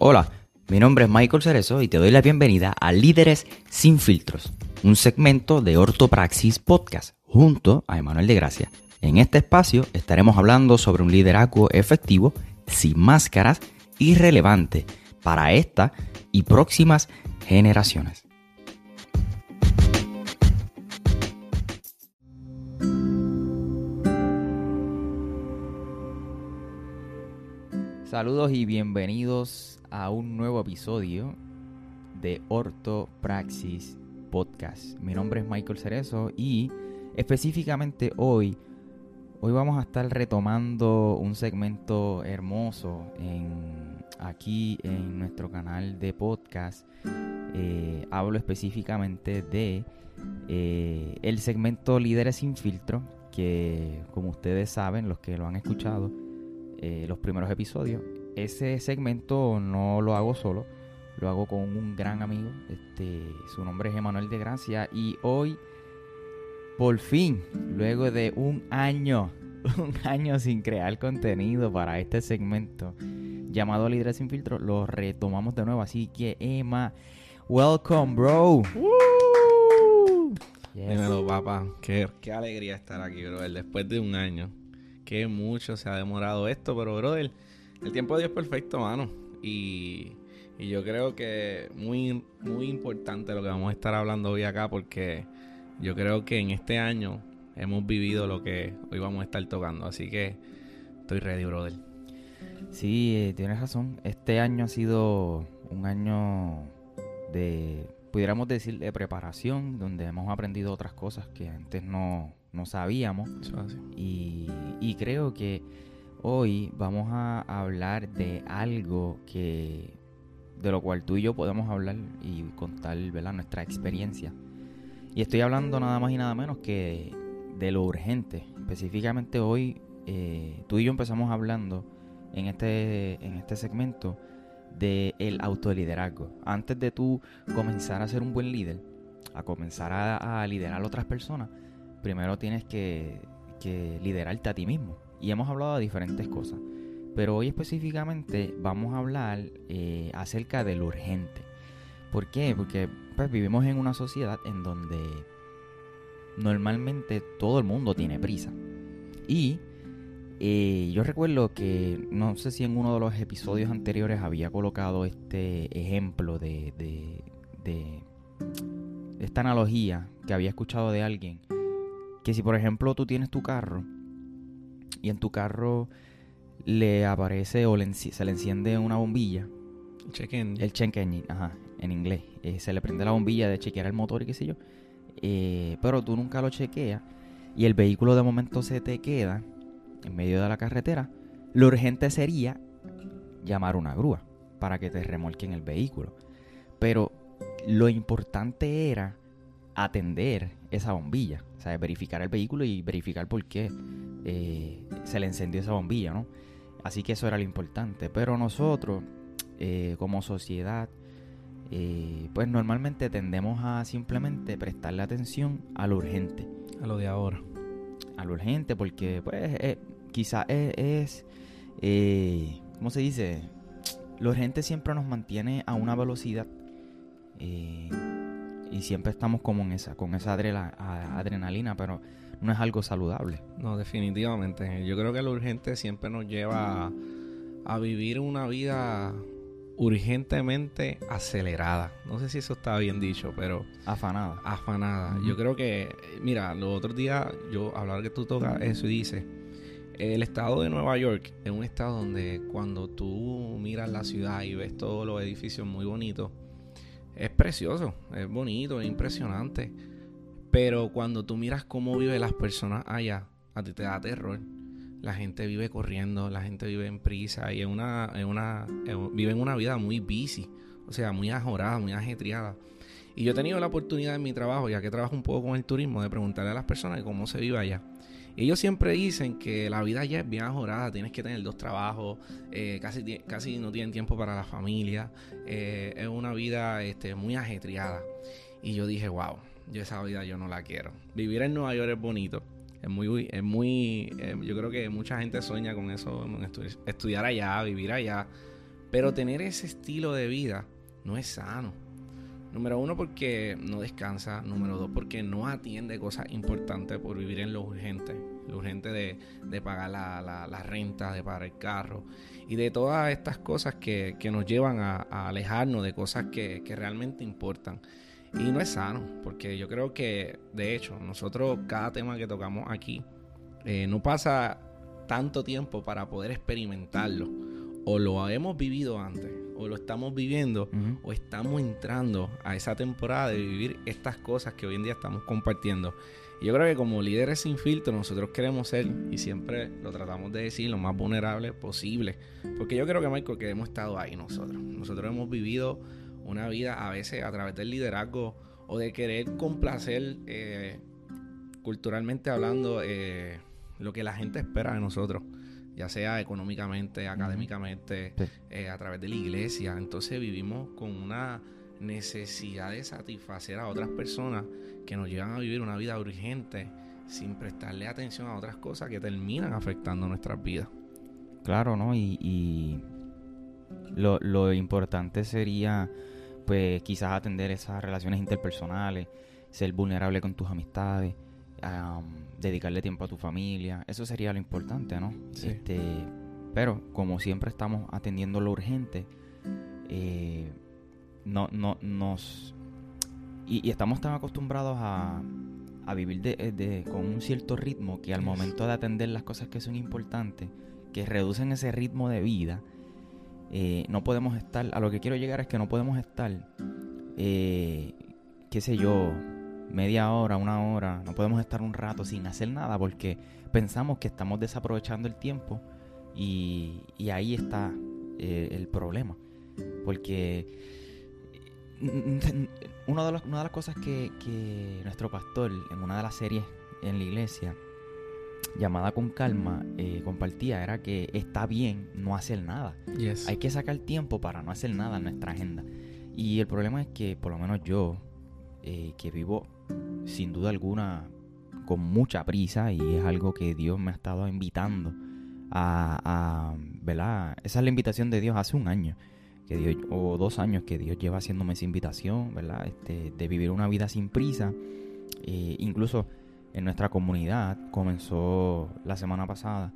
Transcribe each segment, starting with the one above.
Hola, mi nombre es Michael Cerezo y te doy la bienvenida a Líderes sin filtros, un segmento de Ortopraxis Podcast junto a Emanuel de Gracia. En este espacio estaremos hablando sobre un liderazgo efectivo, sin máscaras y relevante para esta y próximas generaciones. Saludos y bienvenidos a un nuevo episodio de Ortopraxis Podcast. Mi nombre es Michael Cerezo y específicamente hoy, hoy vamos a estar retomando un segmento hermoso en, aquí en nuestro canal de podcast. Eh, hablo específicamente de eh, el segmento Líderes sin filtro, que como ustedes saben, los que lo han escuchado, eh, los primeros episodios. Ese segmento no lo hago solo, lo hago con un gran amigo. Este, su nombre es Emanuel de Gracia. Y hoy, por fin, luego de un año, un año sin crear contenido para este segmento llamado Líderes sin Filtro, lo retomamos de nuevo. Así que, Emma, welcome, bro. Dímelo, papá. Qué, qué alegría estar aquí, bro. Después de un año que mucho se ha demorado esto, pero brother, el tiempo de Dios es perfecto, mano. Y, y yo creo que muy, muy importante lo que vamos a estar hablando hoy acá, porque yo creo que en este año hemos vivido lo que hoy vamos a estar tocando. Así que estoy ready, brother. Sí, eh, tienes razón. Este año ha sido un año de, pudiéramos decir, de preparación, donde hemos aprendido otras cosas que antes no, no sabíamos. Y, y, creo que hoy vamos a hablar de algo que de lo cual tú y yo podemos hablar y contar ¿verdad? nuestra experiencia. Y estoy hablando nada más y nada menos que de lo urgente. Específicamente hoy eh, tú y yo empezamos hablando en este, en este segmento de el autoliderazgo. Antes de tú comenzar a ser un buen líder, a comenzar a, a liderar a otras personas, primero tienes que, liderarte a ti mismo. Y hemos hablado de diferentes cosas. Pero hoy específicamente vamos a hablar eh, acerca de lo urgente. ¿Por qué? Porque pues, vivimos en una sociedad en donde normalmente todo el mundo tiene prisa. Y eh, yo recuerdo que, no sé si en uno de los episodios anteriores había colocado este ejemplo de, de, de esta analogía que había escuchado de alguien que si por ejemplo tú tienes tu carro y en tu carro le aparece o se le enciende una bombilla. Check engine. El check engine, ajá, en inglés. Eh, se le prende la bombilla de chequear el motor y qué sé yo. Eh, pero tú nunca lo chequeas y el vehículo de momento se te queda en medio de la carretera. Lo urgente sería llamar una grúa para que te remolquen el vehículo. Pero lo importante era atender esa bombilla. O sea, verificar el vehículo y verificar por qué eh, se le encendió esa bombilla, ¿no? Así que eso era lo importante. Pero nosotros, eh, como sociedad, eh, pues normalmente tendemos a simplemente prestarle atención a lo urgente. A lo de ahora. A lo urgente, porque pues quizás es, es ¿cómo se dice? Lo urgente siempre nos mantiene a una velocidad y siempre estamos como en esa, con esa adrenalina, pero no es algo saludable. No, definitivamente. Yo creo que lo urgente siempre nos lleva a, vivir una vida urgentemente acelerada. No sé si eso está bien dicho, pero... Afanada. Afanada. Yo creo que, mira, los otros días yo hablar que tú tocas eso y dices, el estado de Nueva York es un estado donde cuando tú miras la ciudad y ves todos los edificios muy bonitos, es precioso, es bonito, es impresionante. Pero cuando tú miras cómo viven las personas allá, a ti te da terror. La gente vive corriendo, la gente vive en prisa y en una, en una, viven una vida muy busy, o sea, muy ajorada, muy ajetreada. Y yo he tenido la oportunidad en mi trabajo, ya que trabajo un poco con el turismo, de preguntarle a las personas cómo se vive allá. Ellos siempre dicen que la vida ya es bien ajorada, tienes que tener dos trabajos, eh, casi, casi no tienen tiempo para la familia, eh, es una vida este, muy ajetreada. Y yo dije, wow, yo esa vida yo no la quiero. Vivir en Nueva York es bonito, es muy, es muy, eh, yo creo que mucha gente sueña con eso, estudiar allá, vivir allá, Pero tener ese estilo de vida no es sano. Número uno, porque no descansa. Número dos, porque no atiende cosas importantes por vivir en lo urgente. Lo urgente de, pagar la, renta, de pagar el carro y de todas estas cosas que, nos llevan a, alejarnos de cosas que, realmente importan. Y no es sano, porque yo creo que, de hecho, nosotros cada tema que tocamos aquí eh, no pasa tanto tiempo para poder experimentarlo. O lo hemos vivido antes, o lo estamos viviendo, o estamos entrando a esa temporada de vivir estas cosas que hoy en día estamos compartiendo. yo creo que como líderes sin filtro nosotros queremos ser, y siempre lo tratamos de decir, lo más vulnerable posible. Porque yo creo que, Michael, que hemos estado ahí nosotros. Nosotros hemos vivido una vida a veces a través del liderazgo o de querer complacer, eh, culturalmente hablando, eh, lo que la gente espera de nosotros, ya sea económicamente, académicamente, eh, a través de la iglesia. Entonces vivimos con una necesidad de satisfacer a otras personas que nos llevan a vivir una vida urgente sin prestarle atención a otras cosas que terminan afectando nuestras vidas. Claro, ¿no? Y, lo, lo, importante sería, pues, quizás atender esas relaciones interpersonales, ser vulnerable con tus amistades, dedicarle tiempo a tu familia. Eso sería lo importante, ¿no? Este, pero como siempre estamos atendiendo lo urgente, eh, no, no, nos... Y, estamos tan acostumbrados a, a vivir de, con un cierto ritmo que al momento de atender las cosas que son importantes, que reducen ese ritmo de vida, eh, no podemos estar, a lo que quiero llegar es que no podemos estar, eh, qué sé yo, media hora, una hora, no podemos estar un rato sin hacer nada porque pensamos que estamos desaprovechando el tiempo y, ahí está eh, el problema. Porque una de, una de las cosas que, nuestro pastor en una de las series en la iglesia llamada con calma eh, compartía era que está bien no hacer nada. Hay que sacar tiempo para no hacer nada en nuestra agenda. Y el problema es que por lo menos yo, eh, que vivo sin duda alguna con mucha prisa y es algo que Dios me ha estado invitando a, a ¿verdad? Esa es la invitación de Dios hace un año que Dios, o dos años que Dios lleva haciéndome esa invitación, ¿verdad? Este, de vivir una vida sin prisa. Eh, incluso en nuestra comunidad comenzó la semana pasada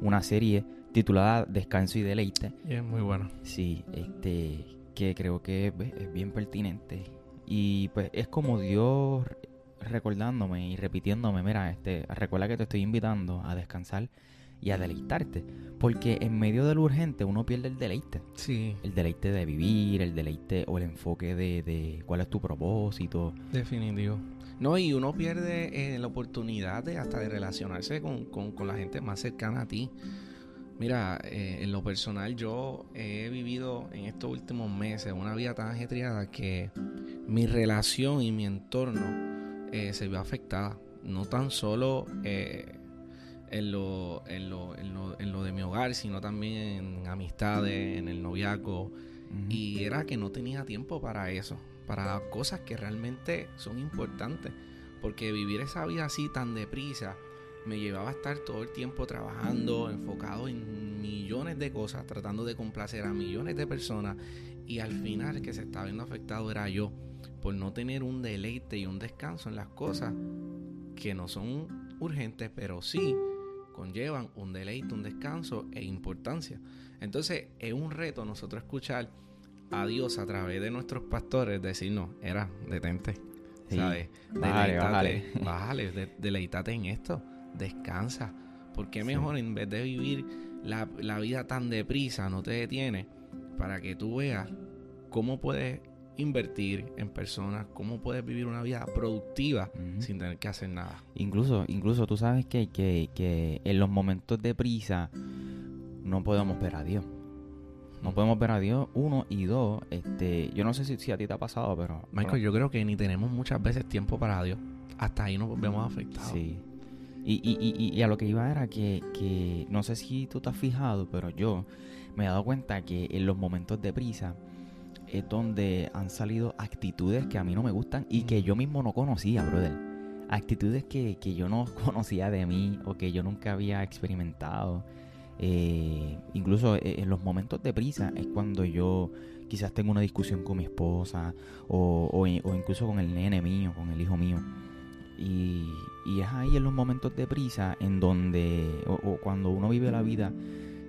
una serie titulada Descanso y Deleite. Y es muy bueno. Sí, este, que creo que es bien pertinente y pues es como Dios recordándome y repitiéndome, mira, este, recuerda que te estoy invitando a descansar y a deleitarte. Porque en medio de lo urgente uno pierde el deleite. Sí. El deleite de vivir, el deleite o el enfoque de, de cuál es tu propósito. Definitivo. No, y uno pierde eh, la oportunidad de hasta de relacionarse con, con, con la gente más cercana a ti. Mira, eh, en lo personal yo he vivido en estos últimos meses una vida tan ajetreada que mi relación y mi entorno eh, se vio afectada. No tan solo eh, en, lo, en, lo, en, lo, en, lo, de mi hogar, sino también en amistades, en el noviazgo. Y era que no tenía tiempo para eso, para las cosas que realmente son importantes. Porque vivir esa vida así tan deprisa me llevaba a estar todo el tiempo trabajando, enfocado en millones de cosas, tratando de complacer a millones de personas y al final el que se estaba viendo afectado era yo por no tener un deleite y un descanso en las cosas que no son urgentes, pero sí conllevan un deleite, un descanso e importancia. Entonces es un reto nosotros escuchar a Dios a través de nuestros pastores decirnos, era, detente. ¿Sabes? Bájale, bájale. deleitate en esto descansa. Porque mejor en vez de vivir la, vida tan deprisa, no te detienes para que tú veas cómo puedes invertir en personas, cómo puedes vivir una vida productiva sin tener que hacer nada. Incluso, incluso tú sabes que, que, que en los momentos de prisa no podemos ver a Dios. No podemos ver a Dios, uno, y dos, este, yo no sé si, si a ti te ha pasado, pero... Michael, yo creo que ni tenemos muchas veces tiempo para Dios. Hasta ahí nos vemos afectados. Sí. Y, y, y, a lo que iba era que, no sé si tú te has fijado, pero yo me he dado cuenta que en los momentos de prisa es donde han salido actitudes que a mí no me gustan y que yo mismo no conocía, brother. Actitudes que, yo no conocía de mí o que yo nunca había experimentado. Eh, incluso eh, en los momentos de prisa es cuando yo quizás tengo una discusión con mi esposa o, o, incluso con el nene mío, con el hijo mío. Y, y, es ahí en los momentos de prisa en donde, o, cuando uno vive la vida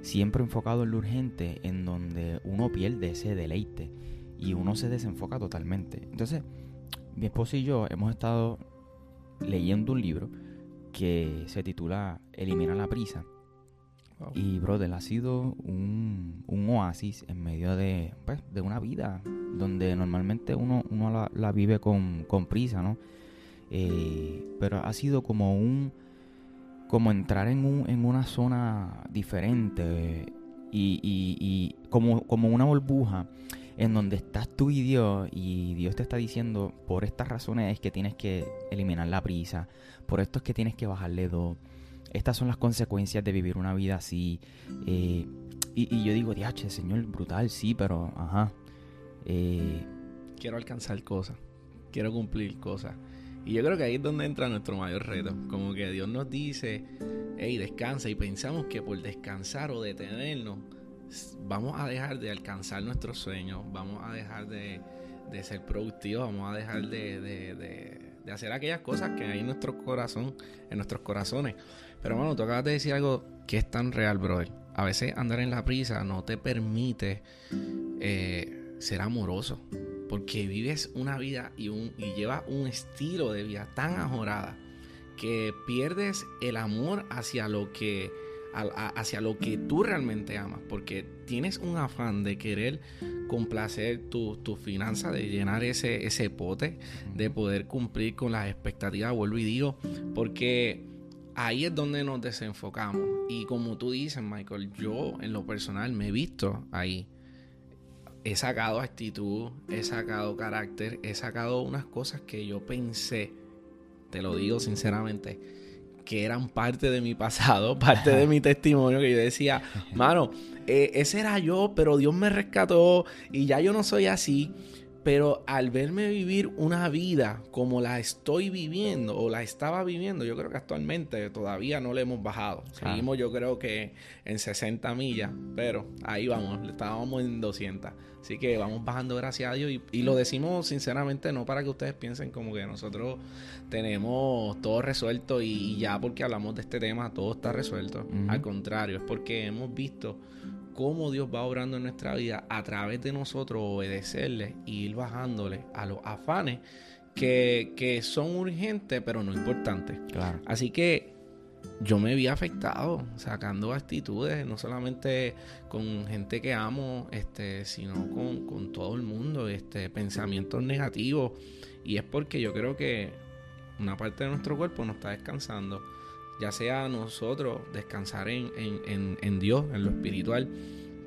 siempre enfocado en lo urgente, en donde uno pierde ese deleite y uno se desenfoca totalmente. Entonces, mi esposa y yo hemos estado leyendo un libro que se titula Elimina la prisa. Y, brother, ha sido un, oasis en medio de, pues, de una vida donde normalmente uno, uno la, vive con, prisa, ¿no? Eh, pero ha sido como un como entrar en, un, en una zona diferente y, como, como una burbuja en donde estás tú y Dios y Dios te está diciendo por estas razones es que tienes que eliminar la prisa, por esto es que tienes que bajarle dos. Estas son las consecuencias de vivir una vida así. Eh, y, yo digo, diache, Señor, brutal, sí, pero, ajá. Eh, quiero alcanzar cosas, quiero cumplir cosas. Y yo creo que ahí es donde entra nuestro mayor reto. Como que Dios nos dice, hey, descansa. Y pensamos que por descansar o detenernos, vamos a dejar de alcanzar nuestros sueños, vamos a dejar de, ser productivos, vamos a dejar de, hacer aquellas cosas que hay en nuestro corazón, en nuestros corazones. Pero bueno, tú acabas de decir algo que es tan real, brother. A veces andar en la prisa no te permite eh, ser amoroso. Porque vives una vida y, un, y llevas un estilo de vida tan ajorada que pierdes el amor hacia lo que hacia lo que tú realmente amas, porque tienes un afán de querer complacer tu, tu finanza, de llenar ese, ese pote, de poder cumplir con las expectativas, vuelvo y digo, porque ahí es donde nos desenfocamos. Y como tú dices, Michael, yo en lo personal me he visto ahí. He sacado actitud, he sacado carácter, he sacado unas cosas que yo pensé, te lo digo sinceramente, que eran parte de mi pasado, parte de mi testimonio, que yo decía, mano, eh, ese era yo, pero Dios me rescató y ya yo no soy así. Pero al verme vivir una vida como la estoy viviendo o la estaba viviendo, yo creo que actualmente todavía no le hemos bajado. Seguimos yo creo que en 60 millas, pero ahí vamos, estábamos en 200. Así que vamos bajando gracias a Dios y, lo decimos sinceramente no para que ustedes piensen como que nosotros tenemos todo resuelto y, ya porque hablamos de este tema todo está resuelto. Al contrario, es porque hemos visto cómo Dios va obrando en nuestra vida a través de nosotros obedecerle y ir bajándole a los afanes que, son urgentes pero no importantes. Claro. Así que yo me vi afectado, sacando actitudes, no solamente con gente que amo, este, sino con, todo el mundo, este, pensamientos negativos. Y es porque yo creo que una parte de nuestro cuerpo no está descansando. Ya sea nosotros descansar en, en, en Dios, en lo espiritual,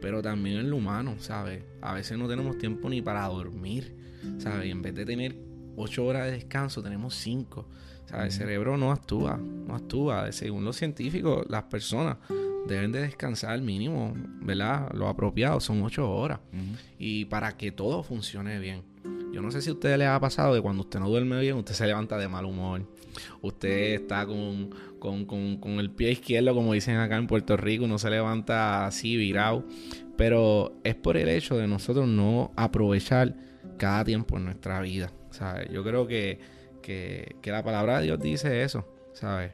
pero también en lo humano, ¿sabes? A veces no tenemos tiempo ni para dormir, ¿sabes? Y en vez de tener ocho horas de descanso, tenemos cinco. El cerebro no actúa, no actúa. Según los científicos, las personas deben de descansar mínimo, ¿verdad? Lo apropiado son ocho horas. Y para que todo funcione bien. Yo no sé si a usted le ha pasado que cuando usted no duerme bien, usted se levanta de mal humor. Usted está con, con el pie izquierdo, como dicen acá en Puerto Rico, no se levanta así virado. Pero es por el hecho de nosotros no aprovechar cada tiempo en nuestra vida. ¿sabes? Yo creo que que, la palabra de Dios dice eso, ¿sabes?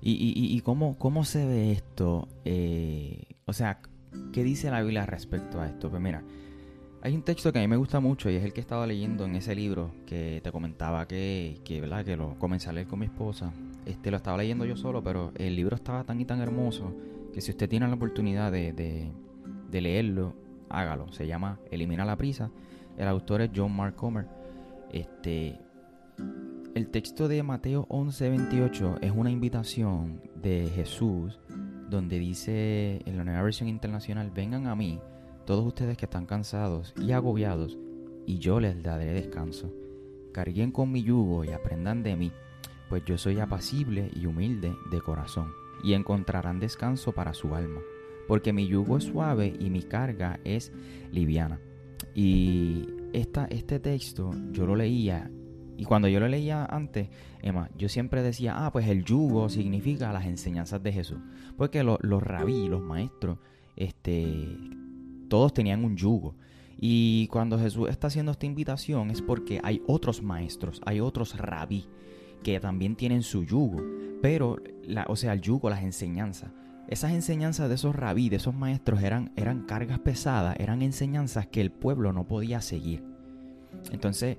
¿Y, y, y cómo, cómo se ve esto? Eh, o sea, ¿qué dice la Biblia respecto a esto? Pues mira, hay un texto que a mí me gusta mucho y es el que he estado leyendo en ese libro que te comentaba que, que, ¿verdad? que lo comencé a leer con mi esposa. Este lo estaba leyendo yo solo, pero el libro estaba tan y tan hermoso que si usted tiene la oportunidad de, de, de leerlo, hágalo. Se llama Elimina la prisa. El autor es John Mark Comer. Este, el texto de Mateo 11:28 es una invitación de Jesús donde dice en la nueva versión internacional, vengan a mí todos ustedes que están cansados y agobiados, y yo les daré descanso. Carguen con mi yugo y aprendan de mí, pues yo soy apacible y humilde de corazón, y encontrarán descanso para su alma, porque mi yugo es suave y mi carga es liviana. Y esta, este texto yo lo leía y cuando yo lo leía antes, Emma, yo siempre decía, ah, pues el yugo significa las enseñanzas de Jesús. Porque los rabí, los maestros, este, todos tenían un yugo. Y cuando Jesús está haciendo esta invitación es porque hay otros maestros, hay otros rabí que también tienen su yugo. Pero, la, o sea, el yugo, las enseñanzas. Esas enseñanzas de esos rabí, de esos maestros, eran, eran cargas pesadas, eran enseñanzas que el pueblo no podía seguir. Entonces,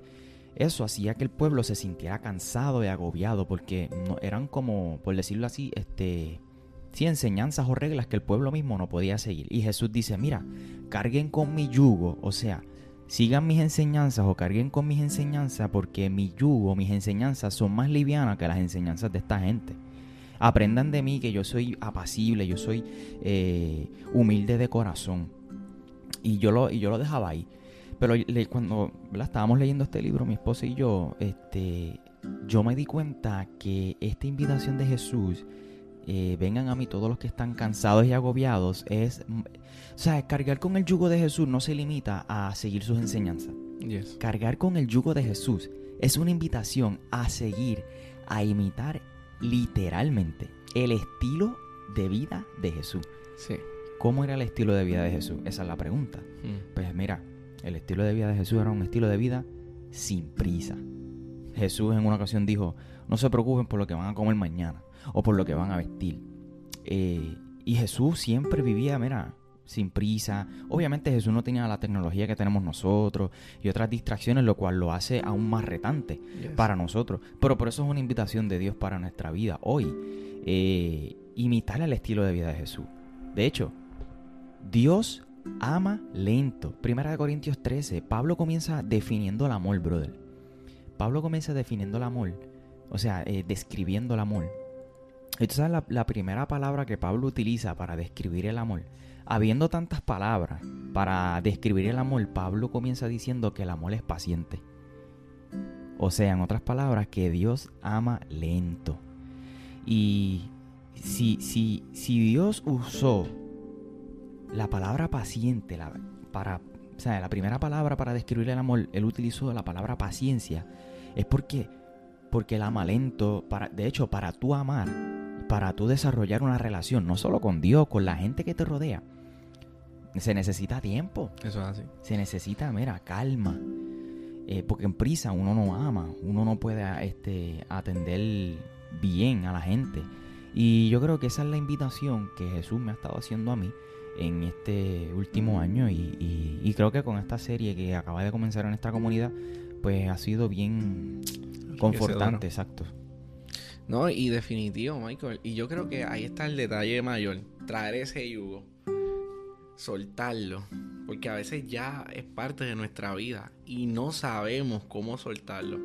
eso hacía que el pueblo se sintiera cansado y agobiado porque no, eran como, por decirlo así, este, sí, enseñanzas o reglas que el pueblo mismo no podía seguir. Y Jesús dice, mira, carguen con mi yugo, o sea, sigan mis enseñanzas o carguen con mis enseñanzas porque mi yugo, mis enseñanzas son más livianas que las enseñanzas de esta gente. Aprendan de mí que yo soy apacible, yo soy eh, humilde de corazón. Y yo lo, y yo lo dejaba ahí. Pero cuando estábamos leyendo este libro, mi esposa y yo, este, yo me di cuenta que esta invitación de Jesús, eh, vengan a mí todos los que están cansados y agobiados, es, o sea, cargar con el yugo de Jesús no se limita a seguir sus enseñanzas. Cargar con el yugo de Jesús es una invitación a seguir, a imitar literalmente el estilo de vida de Jesús. Sí. ¿Cómo era el estilo de vida de Jesús? Esa es la pregunta. Mm. Pues mira, el estilo de vida de Jesús era un estilo de vida sin prisa. Jesús en una ocasión dijo, no se preocupen por lo que van a comer mañana o por lo que van a vestir. Eh, y Jesús siempre vivía, mira, sin prisa. Obviamente Jesús no tenía la tecnología que tenemos nosotros y otras distracciones, lo cual lo hace aún más retante para nosotros. Pero por eso es una invitación de Dios para nuestra vida hoy. Eh, imitar el estilo de vida de Jesús. De hecho, Dios ama lento. Primera de Corintios 13. Pablo comienza definiendo el amor, brother. Pablo comienza definiendo el amor. O sea, eh, describiendo el amor. Esta es la, la primera palabra que Pablo utiliza para describir el amor. Habiendo tantas palabras para describir el amor, Pablo comienza diciendo que el amor es paciente. O sea, en otras palabras, que Dios ama lento. Y si, si, si Dios usó la palabra paciente, la, para, o sea, la primera palabra para describir el amor, él utilizó la palabra paciencia, es porque, porque el ama lento, para, de hecho, para tú amar, para tú desarrollar una relación, no solo con Dios, con la gente que te rodea, se necesita tiempo. Eso es así. Se necesita, mira, calma. Eh, porque en prisa uno no ama, uno no puede este, atender bien a la gente. Y yo creo que esa es la invitación que Jesús me ha estado haciendo a mí en este último año y, creo que con esta serie que acaba de comenzar en esta comunidad pues ha sido bien confortante, exacto. No, y definitivo, Michael. Y yo creo que ahí está el detalle mayor. Traer ese yugo. Soltarlo. Porque a veces ya es parte de nuestra vida. Y no sabemos cómo soltarlo.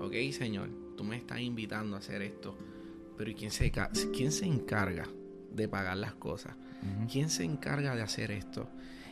Ok, Señor, tú me estás invitando a hacer esto. Pero ¿quién se, quién se encarga de pagar las cosas? ¿Quién se encarga de hacer esto?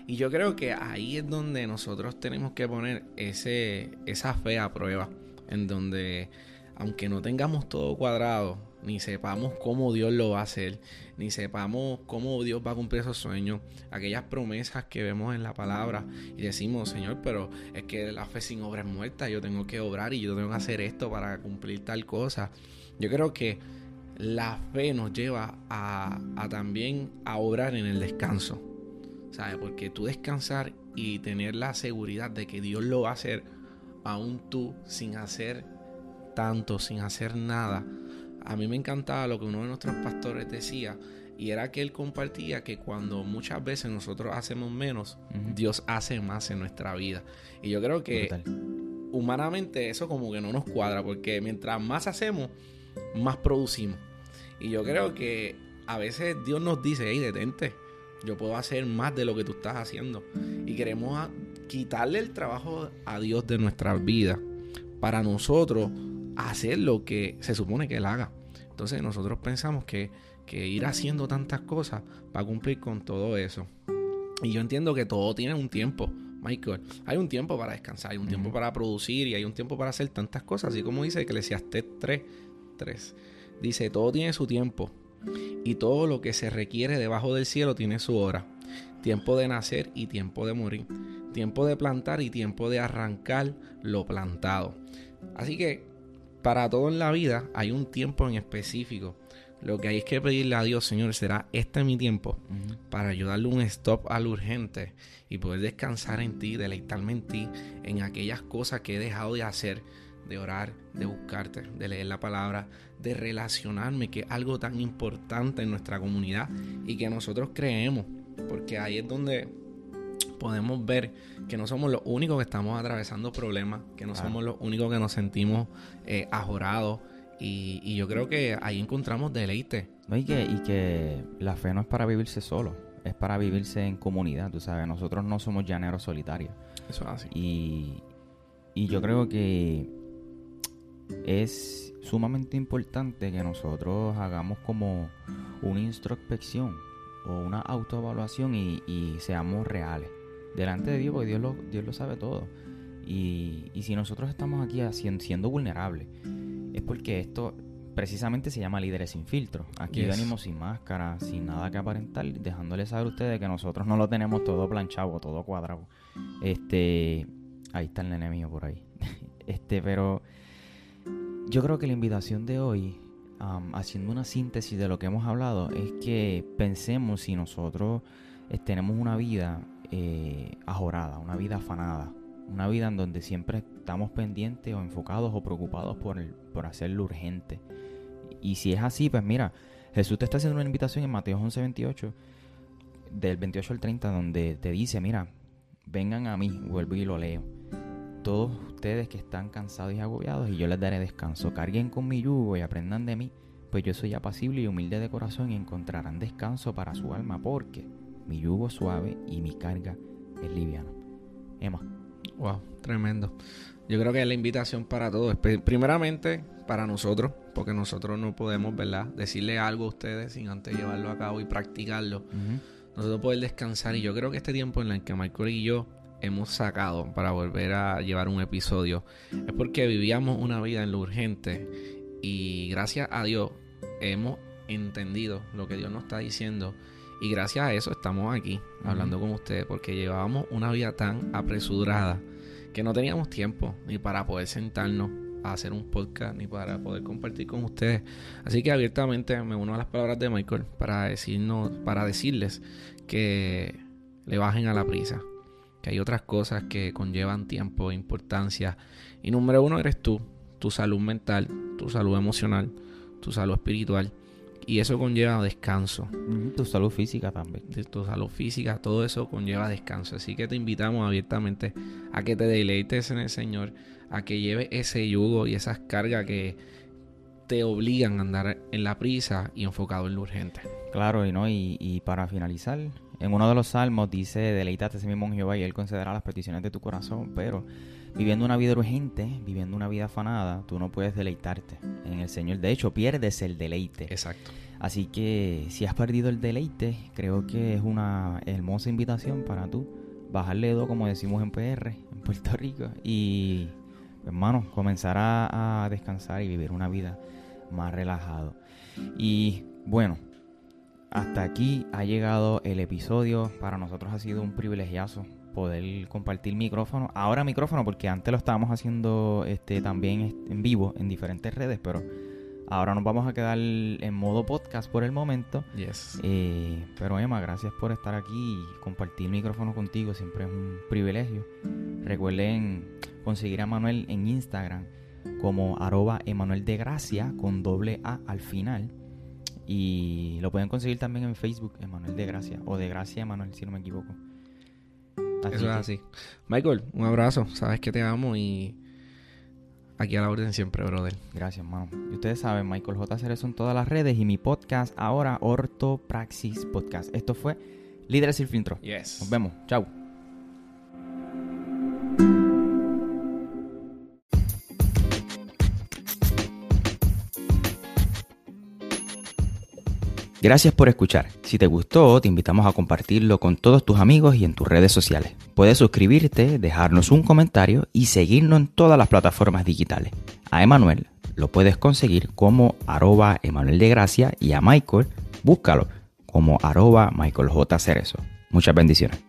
Y yo creo que ahí es donde nosotros tenemos que poner ese, esa fe a prueba, en donde aunque no tengamos todo cuadrado, ni sepamos cómo Dios lo va a hacer, ni sepamos cómo Dios va a cumplir esos sueños, aquellas promesas que vemos en la palabra y decimos, Señor, pero es que la fe sin obra es muerta, yo tengo que obrar y yo tengo que hacer esto para cumplir tal cosa. Yo creo que la fe nos lleva a, también a obrar en el descanso. ¿Sabes? Porque tú descansar y tener la seguridad de que Dios lo va a hacer, aún tú sin hacer tanto, sin hacer nada. A mí me encantaba lo que uno de nuestros pastores decía, y era que él compartía que cuando muchas veces nosotros hacemos menos, Dios hace más en nuestra vida. Y yo creo que humanamente eso como que no nos cuadra, porque mientras más hacemos, más producimos. Y yo creo que a veces Dios nos dice, hey, detente, yo puedo hacer más de lo que tú estás haciendo. Y queremos quitarle el trabajo a Dios de nuestra vida para nosotros hacer lo que se supone que Él haga. Entonces nosotros pensamos que, que ir haciendo tantas cosas va a cumplir con todo eso. Y yo entiendo que todo tiene un tiempo. Michael, hay un tiempo para descansar, hay un tiempo para producir y hay un tiempo para hacer tantas cosas, así como dice Eclesiastes 3, 3. Dice, todo tiene su tiempo y todo lo que se requiere debajo del cielo tiene su hora. Tiempo de nacer y tiempo de morir. Tiempo de plantar y tiempo de arrancar lo plantado. Así que para todo en la vida hay un tiempo en específico. Lo que hay es que pedirle a Dios, Señor, será este mi tiempo para ayudarle un stop al urgente y poder descansar en ti, deleitarme en ti, en aquellas cosas que he dejado de hacer, de orar, de buscarte, de leer la palabra, de relacionarme, que es algo tan importante en nuestra comunidad y que nosotros creemos, porque ahí es donde podemos ver que no somos los únicos que estamos atravesando problemas, que no somos los únicos que nos sentimos eh, ajorados. Y, yo creo que ahí encontramos deleite. y, que, y que la fe no es para vivirse solo, es para vivirse en comunidad, tú sabes. Nosotros no somos llaneros solitarios. Eso es así. Y, y yo creo que es sumamente importante que nosotros hagamos como una introspección o una autoevaluación y, y seamos reales delante de Dios, porque Dios lo, Dios lo sabe todo. Y, si nosotros estamos aquí haciendo, siendo vulnerables, es porque esto precisamente se llama líderes sin filtro. Aquí venimos sin máscara, sin nada que aparentar, dejándoles saber a ustedes que nosotros no lo tenemos todo planchado, todo cuadrado. Este, ahí está el enemigo por ahí. Este, pero yo creo que la invitación de hoy, haciendo una síntesis de lo que hemos hablado, es que pensemos si nosotros eh, tenemos una vida eh, ajorada, una vida afanada, una vida en donde siempre estamos pendientes o enfocados o preocupados por, el, por hacer lo urgente. Y si es así, pues mira, Jesús te está haciendo una invitación en Mateo 11, 28, del 28 al 30, donde te dice, mira, vengan a mí, vuelvo y lo leo. Todos ustedes que están cansados y agobiados, y yo les daré descanso. Carguen con mi yugo y aprendan de mí, pues yo soy apacible y humilde de corazón y encontrarán descanso para su alma, porque mi yugo suave y mi carga es liviana. Emma. Wow, tremendo. Yo creo que es la invitación para todos. Primeramente, para nosotros, porque nosotros no podemos, ¿verdad? Decirle algo a ustedes sin antes llevarlo a cabo y practicarlo. Nosotros poder descansar. Y yo creo que este tiempo en el que Michael y yo hemos sacado para volver a llevar un episodio es porque vivíamos una vida en lo urgente y gracias a Dios hemos entendido lo que Dios nos está diciendo y gracias a eso estamos aquí hablando con ustedes porque llevábamos una vida tan apresurada que no teníamos tiempo ni para poder sentarnos a hacer un podcast ni para poder compartir con ustedes. Así que abiertamente me uno a las palabras de Michael para decirnos, para decirles que le bajen a la prisa, que hay otras cosas que conllevan tiempo, e importancia. Y número uno eres tú, tu salud mental, tu salud emocional, tu salud espiritual. Y eso conlleva descanso. Tu salud física también. Tu salud física, todo eso conlleva descanso. Así que te invitamos abiertamente a que te deleites en el Señor, a que lleves ese yugo y esas cargas que te obligan a andar en la prisa y enfocado en lo urgente. Claro, y no, y, y para finalizar, en uno de los salmos dice, deleítate ese mismo en Jehová y Él concederá las peticiones de tu corazón, pero viviendo una vida urgente, viviendo una vida afanada, tú no puedes deleitarte en el Señor. De hecho, pierdes el deleite. Exacto. Así que si has perdido el deleite, creo que es una hermosa invitación para tú bajarle dedo, como decimos en PR, en Puerto Rico, y hermano, comenzar a, a descansar y vivir una vida más relajado. Y bueno, hasta aquí ha llegado el episodio. Para nosotros ha sido un privilegiazo poder compartir micrófono. Ahora micrófono porque antes lo estábamos haciendo este, también en vivo en diferentes redes, pero ahora nos vamos a quedar en modo podcast por el momento. Yes. Eh, pero Emma, gracias por estar aquí y compartir micrófono contigo. Siempre es un privilegio. Recuerden conseguir a Manuel en Instagram como arroba Emanuel de Gracia con doble A al final. Y lo pueden conseguir también en Facebook, Emanuel de Gracia, o de Gracia Emanuel, si no me equivoco. Eso es así. Michael, un abrazo. Sabes que te amo y aquí a la orden siempre, brother. Gracias, hermano. Y ustedes saben, Michael J. Cerezo en todas las redes y mi podcast ahora, Ortopraxis Podcast. Esto fue Líderes sin filtro. Yes. Nos vemos. Chao. Gracias por escuchar. Si te gustó, te invitamos a compartirlo con todos tus amigos y en tus redes sociales. Puedes suscribirte, dejarnos un comentario y seguirnos en todas las plataformas digitales. A Emanuel lo puedes conseguir como arroba Emanuel de Gracia y a Michael búscalo como arroba Michael J. Cerezo. Muchas bendiciones.